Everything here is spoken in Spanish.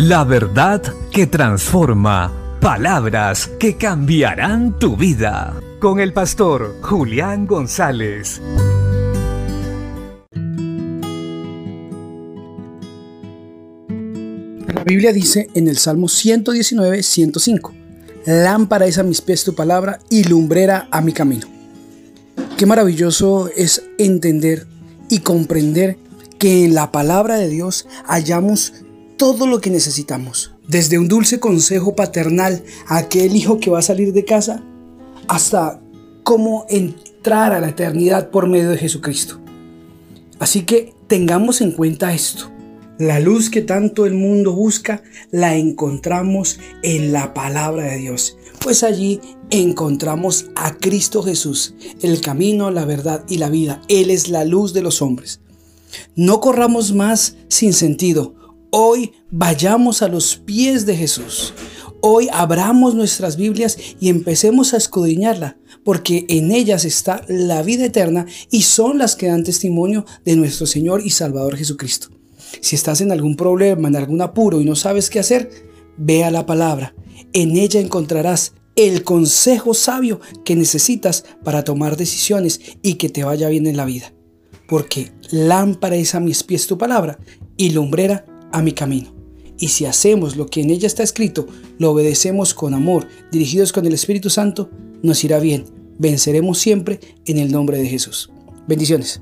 La verdad que transforma. Palabras que cambiarán tu vida. Con el pastor Julián González. La Biblia dice en el Salmo 119, 105, Lámpara es a mis pies tu palabra y lumbrera a mi camino. Qué maravilloso es entender y comprender que en la palabra de Dios hallamos todo lo que necesitamos. Desde un dulce consejo paternal a aquel hijo que va a salir de casa hasta cómo entrar a la eternidad por medio de Jesucristo. Así que tengamos en cuenta esto. La luz que tanto el mundo busca la encontramos en la palabra de Dios, pues allí encontramos a Cristo Jesús, el camino, la verdad y la vida. Él es la luz de los hombres. No corramos más sin sentido, Hoy vayamos a los pies de Jesús. Hoy abramos nuestras Biblias y empecemos a escudriñarla, porque en ellas está la vida eterna y son las que dan testimonio de nuestro Señor y Salvador Jesucristo. Si estás en algún problema, en algún apuro y no sabes qué hacer, ve a la palabra. En ella encontrarás el consejo sabio que necesitas para tomar decisiones y que te vaya bien en la vida. Porque lámpara es a mis pies tu palabra y lumbrera a mi camino. Y si hacemos lo que en ella está escrito, lo obedecemos con amor, dirigidos con el Espíritu Santo, nos irá bien. Venceremos siempre en el nombre de Jesús. Bendiciones.